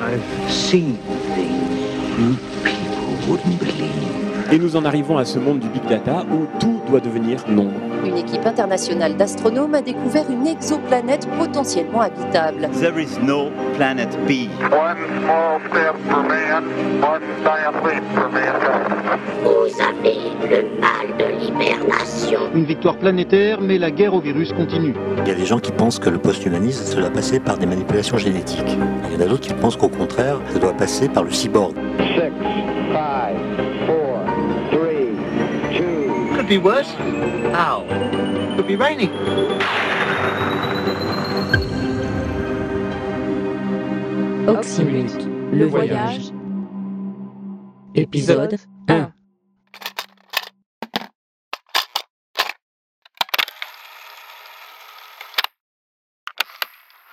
I've seen Et nous en arrivons à ce monde du big data où tout doit devenir nombre. Une équipe internationale d'astronomes a découvert une exoplanète potentiellement habitable. There is no planet B. One small step for man, one giant leap for mankind. Vous avez le mal de l'hibernation. Une victoire planétaire, mais la guerre au virus continue. Il y a des gens qui pensent que le post-humanisme, ça doit passer par des manipulations génétiques. Il y en a d'autres qui pensent qu'au contraire, ça doit passer par le cyborg. Could be worse? How? Could be raining. Oxymute, le voyage. Épisode 1.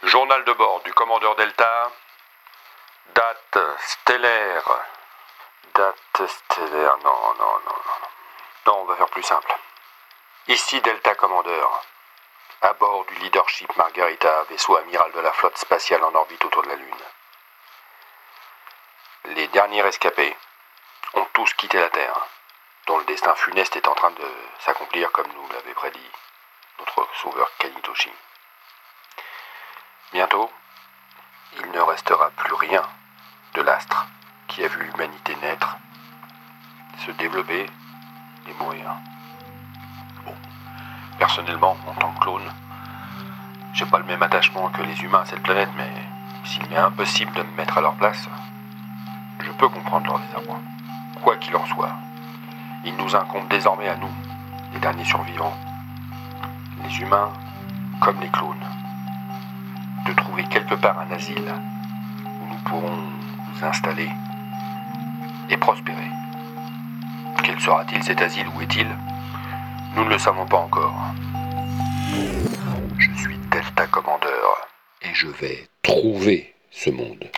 Journal de bord du commandeur Delta. Date stellaire. Date stellaire. Non, non, non, non. On va faire plus simple. Ici Delta Commandeur. À bord du Leadership Margarita, vaisseau amiral de la flotte spatiale en orbite autour de la Lune. Les derniers rescapés ont tous quitté la Terre, dont le destin funeste est en train de s'accomplir comme nous l'avait prédit notre sauveur Kanitoshi. Bientôt, il ne restera plus rien de l'astre qui a vu l'humanité naître, se développer Bon, personnellement, en tant que clone, j'ai pas le même attachement que les humains à cette planète, mais s'il m'est impossible de me mettre à leur place, je peux comprendre leur désarroi. Quoi qu'il en soit, il nous incombe désormais à nous, les derniers survivants, les humains comme les clones, de trouver quelque part un asile où nous pourrons nous installer et prospérer. Quel sera-t-il cet asile Où est-il Nous ne le savons pas encore. Je suis Delta Commandeur et je vais trouver ce monde.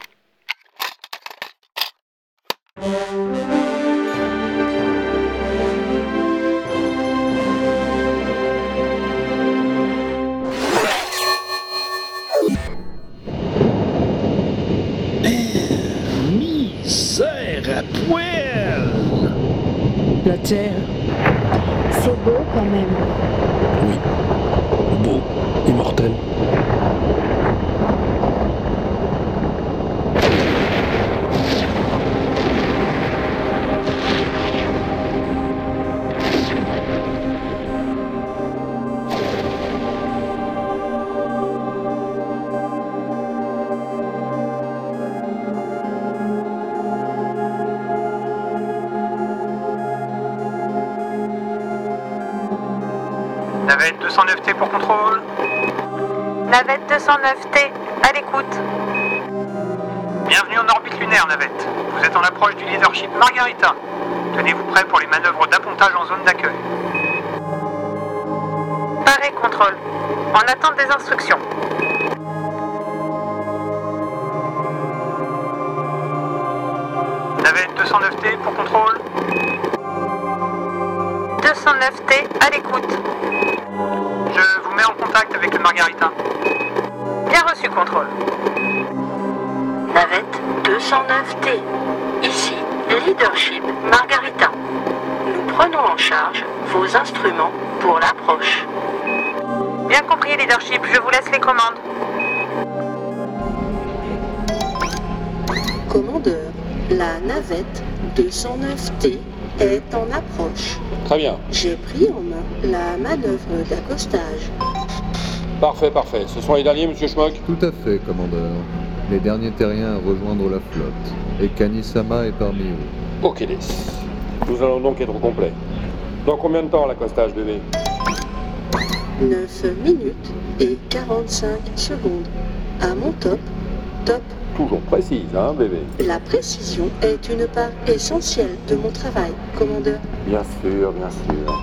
Navette 209T pour contrôle. Navette 209T, à l'écoute. Bienvenue en orbite lunaire, Navette. Vous êtes en approche du leadership Margarita. Tenez-vous prêt pour les manœuvres d'appontage en zone d'accueil. Paré contrôle. En attente des instructions. Navette 209T pour contrôle. 209T, à l'écoute. Contact avec le Margarita. Bien reçu, contrôle. Navette 209T. Ici, Leadership Margarita. Nous prenons en charge vos instruments pour l'approche. Bien compris, leadership, je vous laisse les commandes. Commandeur, la navette 209T est en approche. Très bien. J'ai pris en main la manœuvre d'accostage. Parfait, parfait. Ce sont les derniers, monsieur Schmock Tout à fait, commandeur. Les derniers terriens à rejoindre la flotte. Et Kanisama est parmi eux. Ok, des. Nous allons donc être au complet. Dans combien de temps l'accostage, bébé 9 minutes et 45 secondes. À mon top, top. Toujours précise, hein, bébé La précision est une part essentielle de mon travail, commandeur. Bien sûr, bien sûr.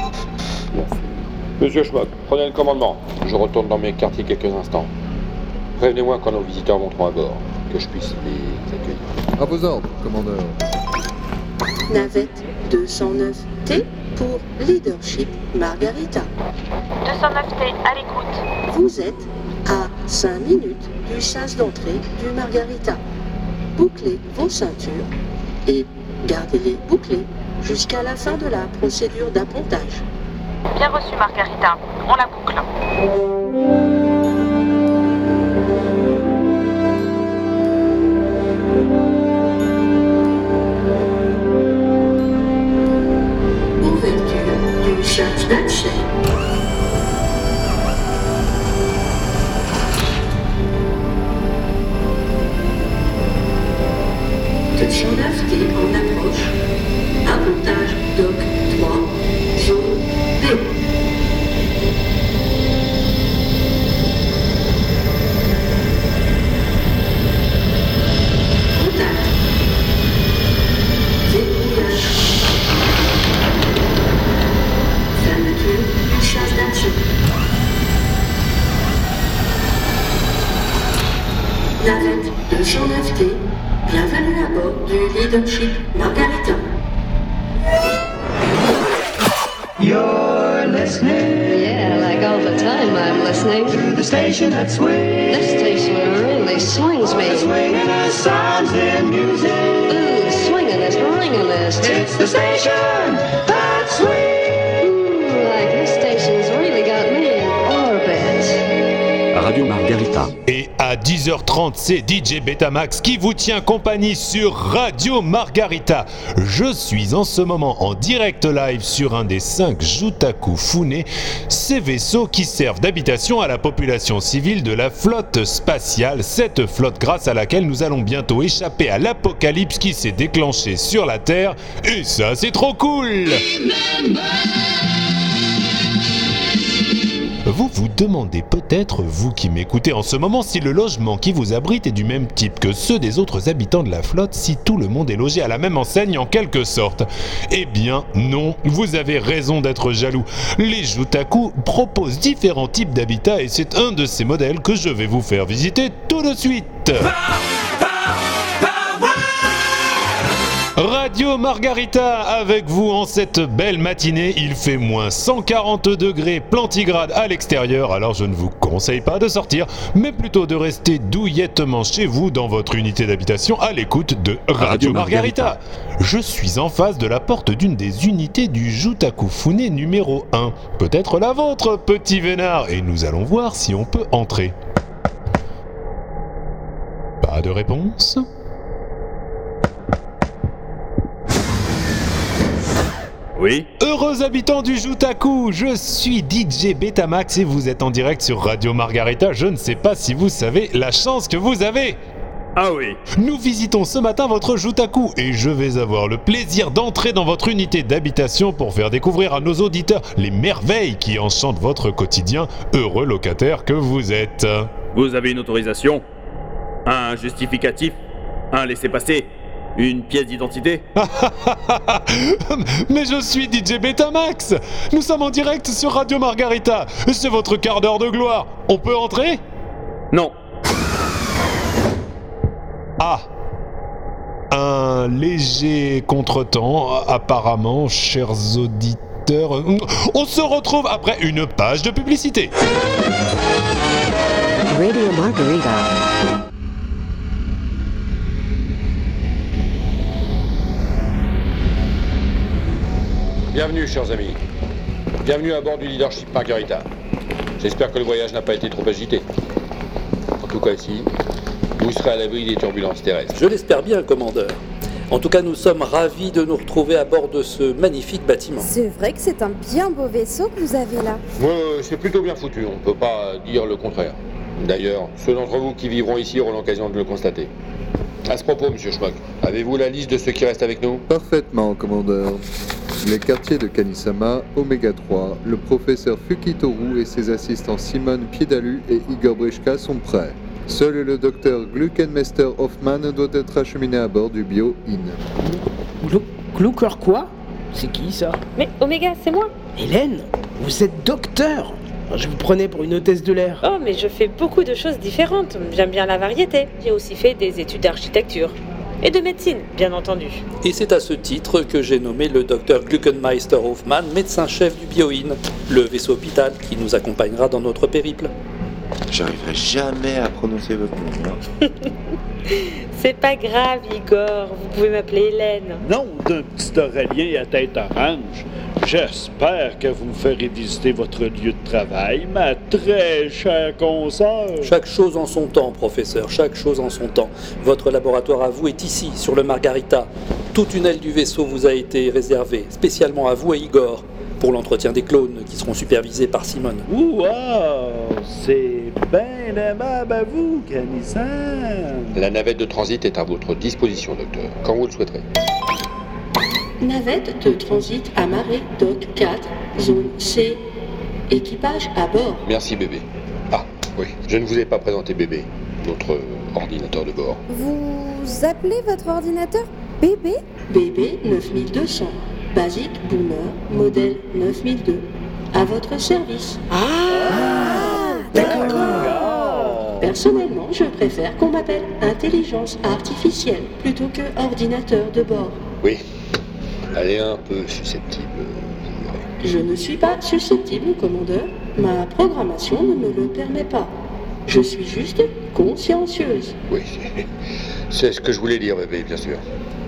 Bien sûr. Monsieur Schmock, prenez le commandement. Je retourne dans mes quartiers quelques instants. Prévenez-moi quand nos visiteurs monteront à bord, que je puisse les accueillir. À vos ordres, commandeur. Navette 209T pour Leadership Margarita. 209T, à l'écoute. Vous êtes à 5 minutes du sas d'entrée du Margarita. Bouclez vos ceintures et gardez-les bouclées jusqu'à la fin de la procédure d'appontage. Bien reçu, Margarita. On la boucle. Ouverture du sas d'accès. Station 209T, bienvenue à bord du Leadership Margarita. You're listening. Yeah, like all the time I'm listening. To the station that swings. This station really swings me. Swinging the sounds and music. Ooh, swinging this, ringing this. It's the station that swings. Ooh, like this station's really got me in orbit. Radio Margarita. Et à 10h30, c'est DJ Betamax qui vous tient compagnie sur Radio Margarita. Je suis en ce moment en direct live sur un des 5 Jutaku Fune, ces vaisseaux qui servent d'habitation à la population civile de la flotte spatiale, cette flotte grâce à laquelle nous allons bientôt échapper à l'apocalypse qui s'est déclenché sur la Terre. Et ça, c'est trop cool! Vous vous demandez peut-être, vous qui m'écoutez en ce moment, si le logement qui vous abrite est du même type que ceux des autres habitants de la flotte, si tout le monde est logé à la même enseigne en quelque sorte. Eh bien non, vous avez raison d'être jaloux. Les Jutaku proposent différents types d'habitats et c'est un de ces modèles que je vais vous faire visiter tout de suite. Radio Margarita avec vous en cette belle matinée. Il fait moins 140 degrés plantigrade à l'extérieur, alors je ne vous conseille pas de sortir, mais plutôt de rester douillettement chez vous dans votre unité d'habitation à l'écoute de Radio, Radio Margarita. Margarita. Je suis en face de la porte d'une des unités du Jutaku Fune numéro 1. Peut-être la vôtre, petit vénard, et nous allons voir si on peut entrer. Pas de réponse? Oui Heureux habitants du Jutaku, je suis DJ Betamax et vous êtes en direct sur Radio Margarita. Je ne sais pas si vous savez la chance que vous avez. Ah oui Nous visitons ce matin votre Jutaku et je vais avoir le plaisir d'entrer dans votre unité d'habitation pour faire découvrir à nos auditeurs les merveilles qui enchantent votre quotidien, heureux locataire que vous êtes. Vous avez une autorisation Un justificatif Un laissez-passer Une pièce d'identité Mais je suis DJ Betamax Nous sommes en direct sur Radio Margarita C'est votre quart d'heure de gloire On peut entrer? Non Ah Un léger contretemps, apparemment, chers auditeurs. On se retrouve après une page de publicité. Radio Margarita. Bienvenue, chers amis. Bienvenue à bord du Leadership Margarita. J'espère que le voyage n'a pas été trop agité. En tout cas, ici, vous serez à l'abri des turbulences terrestres. Je l'espère bien, commandeur. En tout cas, nous sommes ravis de nous retrouver à bord de ce magnifique bâtiment. C'est vrai que c'est un bien beau vaisseau que vous avez là. Ouais, c'est plutôt bien foutu, on peut pas dire le contraire. D'ailleurs, ceux d'entre vous qui vivront ici auront l'occasion de le constater. À ce propos, monsieur Schmuck, avez-vous la liste de ceux qui restent avec nous? Parfaitement, commandeur. Les quartiers de Kanisama, Oméga 3, le professeur Fukitoru et ses assistants Simon Piedalu et Igor Brishka sont prêts. Seul le docteur Gluckenmester Hoffman doit être acheminé à bord du Bio Inn. Glucker quoi? C'est qui ça? Mais Oméga, c'est moi Hélène Vous êtes docteur Je vous prenais pour une hôtesse de l'air. Oh, mais je fais beaucoup de choses différentes. J'aime bien la variété. J'ai aussi fait des études d'architecture. Et de médecine, bien entendu. Et c'est à ce titre que j'ai nommé le docteur Gluckenmeister Hoffmann médecin-chef du Bioin, le vaisseau hôpital qui nous accompagnera dans notre périple. J'arriverai jamais à prononcer votre nom. C'est pas grave, Igor, vous pouvez m'appeler Hélène. Non d'un petit Aurélien à tête orange. J'espère que vous me ferez visiter votre lieu de travail, ma très chère consoeur. Chaque chose en son temps, professeur, chaque chose en son temps. Votre laboratoire à vous est ici, sur le Margarita. Toute une aile du vaisseau vous a été réservée, spécialement à vous et Igor, pour l'entretien des clones qui seront supervisés par Simone. Wow, c'est aimable à vous, Canissan. La navette de transit est à votre disposition, docteur, quand vous le souhaiterez. Navette de transit amarrée, dock 4, zone C. Équipage à bord. Merci, bébé. Ah, oui, je ne vous ai pas présenté bébé, notre ordinateur de bord. Vous appelez votre ordinateur bébé? BB 9200. Basique Boomer, modèle 9002. À votre service. Ah. Personnellement, je préfère qu'on m'appelle intelligence artificielle plutôt que ordinateur de bord. Oui, elle est un peu susceptible. Je ne suis pas susceptible, commandeur. Ma programmation ne me le permet pas. Je suis juste consciencieuse. Oui, c'est ce que je voulais dire, bébé, bien sûr.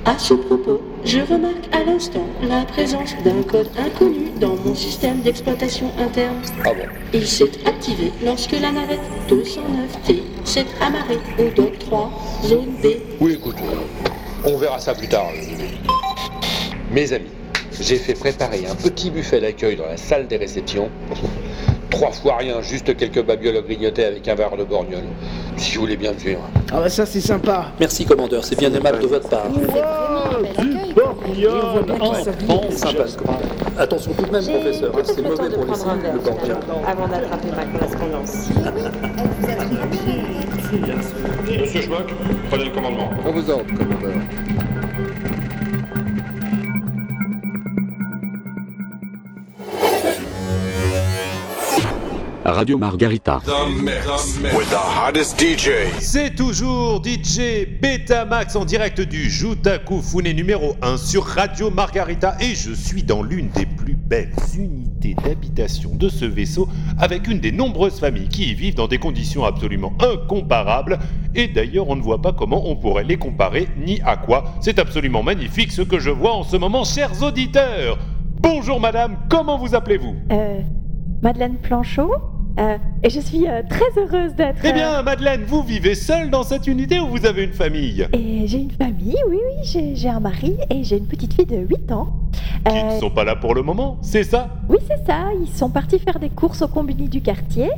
À ce propos, je remarque à l'instant la présence d'un code inconnu dans mon système d'exploitation interne. Ah bon Il s'est activé lorsque la navette 209T s'est amarrée au dock 3, zone B. Oui, écoute, on verra ça plus tard. Mes amis, j'ai fait préparer un petit buffet d'accueil dans la salle des réceptions. Trois fois rien, juste quelques babioles à grignoter avec un verre de borgnole. Si vous voulez bien me suivre. Ah bah ça c'est sympa. Merci, commandeur, c'est bien aimable de votre part. Attention tout de même, professeur, hein, c'est mauvais pour les cellules, le borgnole. avant d'attraper ma correspondance. Monsieur Schmuck, prenez le commandement. À vos ordres, commandeur. Radio Margarita. With the hottest DJ. C'est toujours DJ Betamax en direct du Jutaku Fune numéro 1 sur Radio Margarita et je suis dans l'une des plus belles unités d'habitation de ce vaisseau avec une des nombreuses familles qui y vivent dans des conditions absolument incomparables et d'ailleurs on ne voit pas comment on pourrait les comparer ni à quoi. C'est absolument magnifique ce que je vois en ce moment chers auditeurs. Bonjour madame, comment vous appelez-vous? Euh, Madeleine Planchot? Euh, et je suis euh, très heureuse d'être. Eh bien Madeleine, vous vivez seule dans cette unité ou vous avez une famille? Et j'ai une famille, oui, oui, j'ai un mari et j'ai une petite fille de 8 ans. Qui Euh, ne sont pas là pour le moment, c'est ça? Oui, c'est ça, ils sont partis faire des courses au combini du quartier.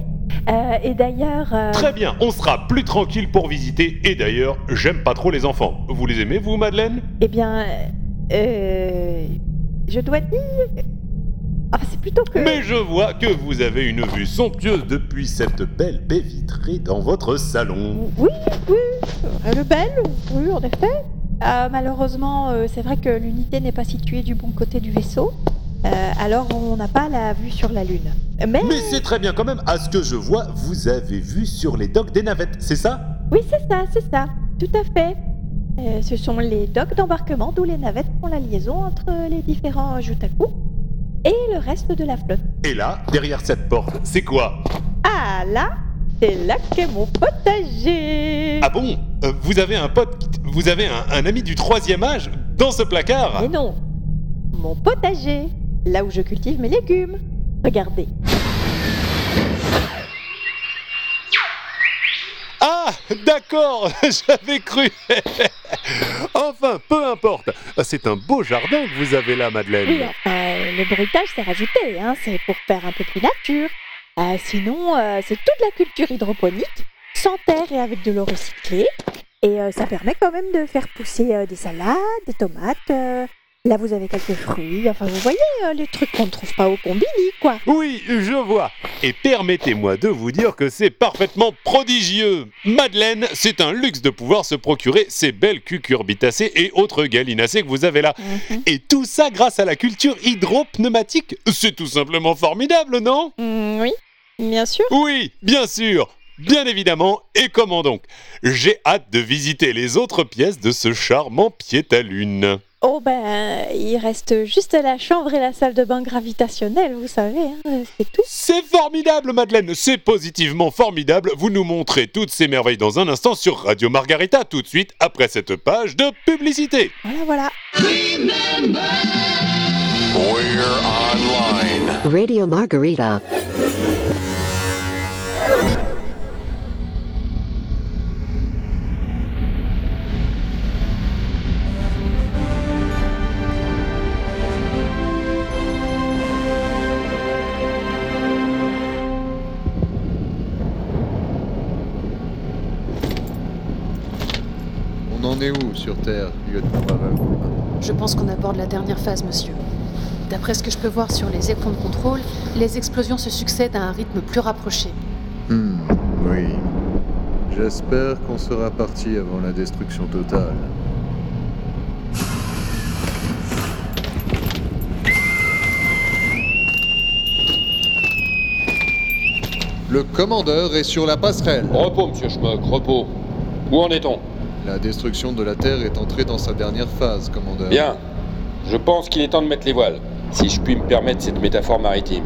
Euh, et d'ailleurs. euh, Très bien, on sera plus tranquille pour visiter. Et d'ailleurs, j'aime pas trop les enfants. Vous les aimez, vous, Madeleine? Eh bien. Euh, je dois dire. Enfin, c'est plutôt que. Mais je vois que vous avez une vue somptueuse depuis cette belle baie vitrée dans votre salon. Oui, oui, elle est belle, oui, en effet. Euh, malheureusement, euh, c'est vrai que l'unité n'est pas située du bon côté du vaisseau. Euh, alors, on n'a pas la vue sur la Lune. Mais. Mais c'est très bien quand même, à ce que je vois, vous avez vu sur les docks des navettes, c'est ça? Oui, c'est ça, c'est ça, tout à fait. Euh, ce sont les docks d'embarquement d'où les navettes font la liaison entre les différents Jutaku et le reste de la flotte. Et là, derrière cette porte, c'est quoi? Ah là, c'est là qu'est mon potager. Ah bon? Euh, Vous avez un pote, vous avez un, un ami du troisième âge dans ce placard? Mais non, mon potager, là où je cultive mes légumes. Regardez. Ah, d'accord, j'avais cru. enfin, peu importe. C'est un beau jardin que vous avez là, Madeleine. Oui, enfin, le bruitage s'est rajouté, hein, c'est pour faire un peu plus nature. Euh, sinon, euh, c'est toute la culture hydroponique, sans terre et avec de l'eau recyclée. Et euh, ça permet quand même de faire pousser des salades, des tomates. Là, vous avez quelques fruits. Enfin, vous voyez, euh, les trucs qu'on ne trouve pas au combini, quoi. Oui, je vois. Et permettez-moi de vous dire que c'est parfaitement prodigieux. Madeleine, c'est un luxe de pouvoir se procurer ces belles cucurbitacées et autres gallinacées que vous avez là. Et tout ça grâce à la culture hydropneumatique. C'est tout simplement formidable, non? Mm, oui, bien sûr. Oui, bien sûr. Bien évidemment, et comment donc? J'ai hâte de visiter les autres pièces de ce charmant pied à lune. Oh ben, il reste juste la chambre et la salle de bain gravitationnelle, vous savez, hein, c'est tout. C'est formidable, Madeleine, c'est positivement formidable. Vous nous montrez toutes ces merveilles dans un instant sur Radio Margarita, tout de suite après cette page de publicité. Voilà, voilà. We're online. Radio Margarita. Sur Terre, lieutenant Je pense qu'on aborde la dernière phase, monsieur. D'après ce que je peux voir sur les écrans de contrôle, les explosions se succèdent à un rythme plus rapproché. Hmm, oui. J'espère qu'on sera parti avant la destruction totale. Le commandeur est sur la passerelle. Repos, monsieur Schmuck, repos. Où en est-on? La destruction de la Terre est entrée dans sa dernière phase, commandeur. Bien. Je pense qu'il est temps de mettre les voiles, si je puis me permettre cette métaphore maritime.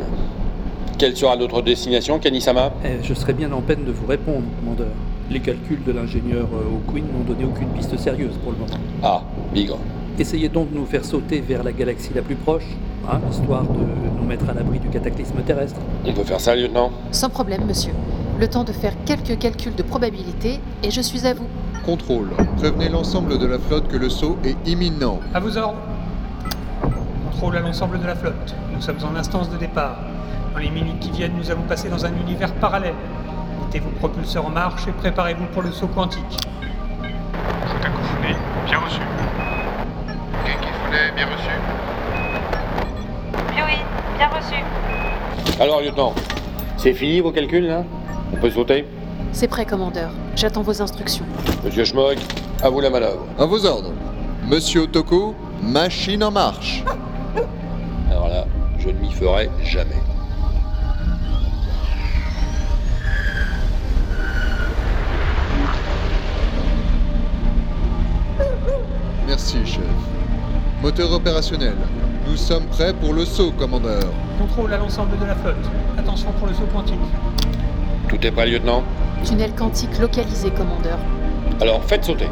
Quelle sera notre destination, Kanisama Eh, je serais bien en peine de vous répondre, commandeur. Les calculs de l'ingénieur euh, O'Quinn n'ont donné aucune piste sérieuse pour le moment. Ah, bigre. Essayez donc de nous faire sauter vers la galaxie la plus proche, hein, histoire de nous mettre à l'abri du cataclysme terrestre. On peut faire ça, lieutenant? Sans problème, monsieur. Le temps de faire quelques calculs de probabilité, et je suis à vous. Contrôle. Prévenez l'ensemble de la flotte que le saut est imminent. À vos ordres. Contrôle à l'ensemble de la flotte. Nous sommes en instance de départ. Dans les minutes qui viennent, nous allons passer dans un univers parallèle. Mettez vos propulseurs en marche et préparez-vous pour le saut quantique. Founé, bien reçu. Bien reçu. Oui, bien reçu. Alors, lieutenant, c'est fini vos calculs, là? On peut sauter? C'est prêt, commandeur. J'attends vos instructions. Monsieur Schmuck, à vous la manœuvre. À vos ordres. Monsieur Otoko, machine en marche. Alors là, je ne m'y ferai jamais. Merci, chef. Moteur opérationnel. Nous sommes prêts pour le saut, commandeur. Contrôle à l'ensemble de la flotte. Attention pour le saut quantique. Tout est prêt, lieutenant? Tunnel quantique localisé, commandeur. Alors, faites sauter.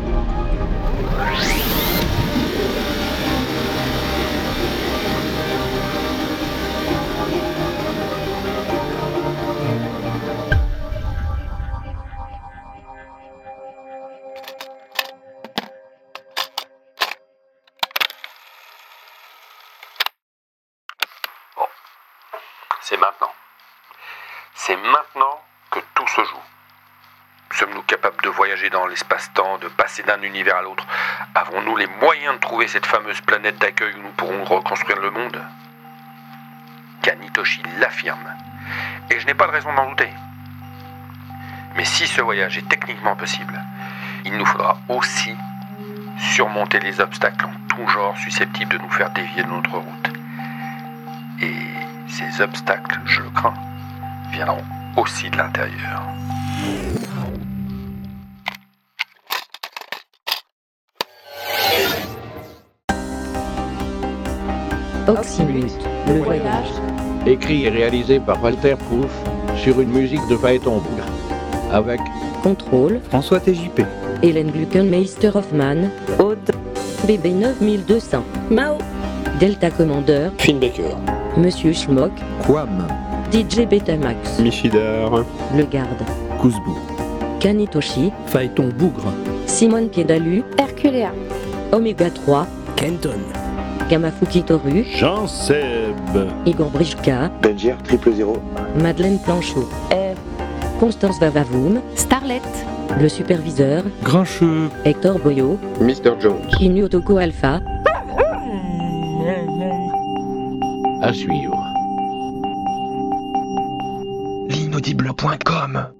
C'est maintenant. C'est maintenant que tout se joue. Sommes-nous capables de voyager dans l'espace-temps, de passer d'un univers à l'autre? Avons-nous les moyens de trouver cette fameuse planète d'accueil où nous pourrons reconstruire le monde? Kanitoshi l'affirme. Et je n'ai pas de raison d'en douter. Mais si ce voyage est techniquement possible, il nous faudra aussi surmonter les obstacles en tout genre susceptibles de nous faire dévier de notre route. Et ces obstacles, je le crains, viendront aussi de l'intérieur. Oxymute, le voyage. Écrit et réalisé par Walter Proof sur une musique de Phaéton Bougre. Avec Contrôle. François TJP. Hélène Gluckenmeister Hoffman. Aude. BB 9200. Mao. Delta Commander. Finn Baker. Monsieur Schmock. Quam. DJ Betamax. Michidar. Le Garde. Kouzbou. Kanitoshi. Phaéton Bougre. Simone Piedalu. Herculea. Oméga 3. Kenton. Kamafuki Toru. Jean Seb. Igor Brichka. Triple zéro. Madeleine Planchot. Constance Vavavoum. Starlet. Le superviseur. Grincheux. Hector Boyo. Mr. Jones. Inu Otoko Alpha. À suivre. L'inaudible.com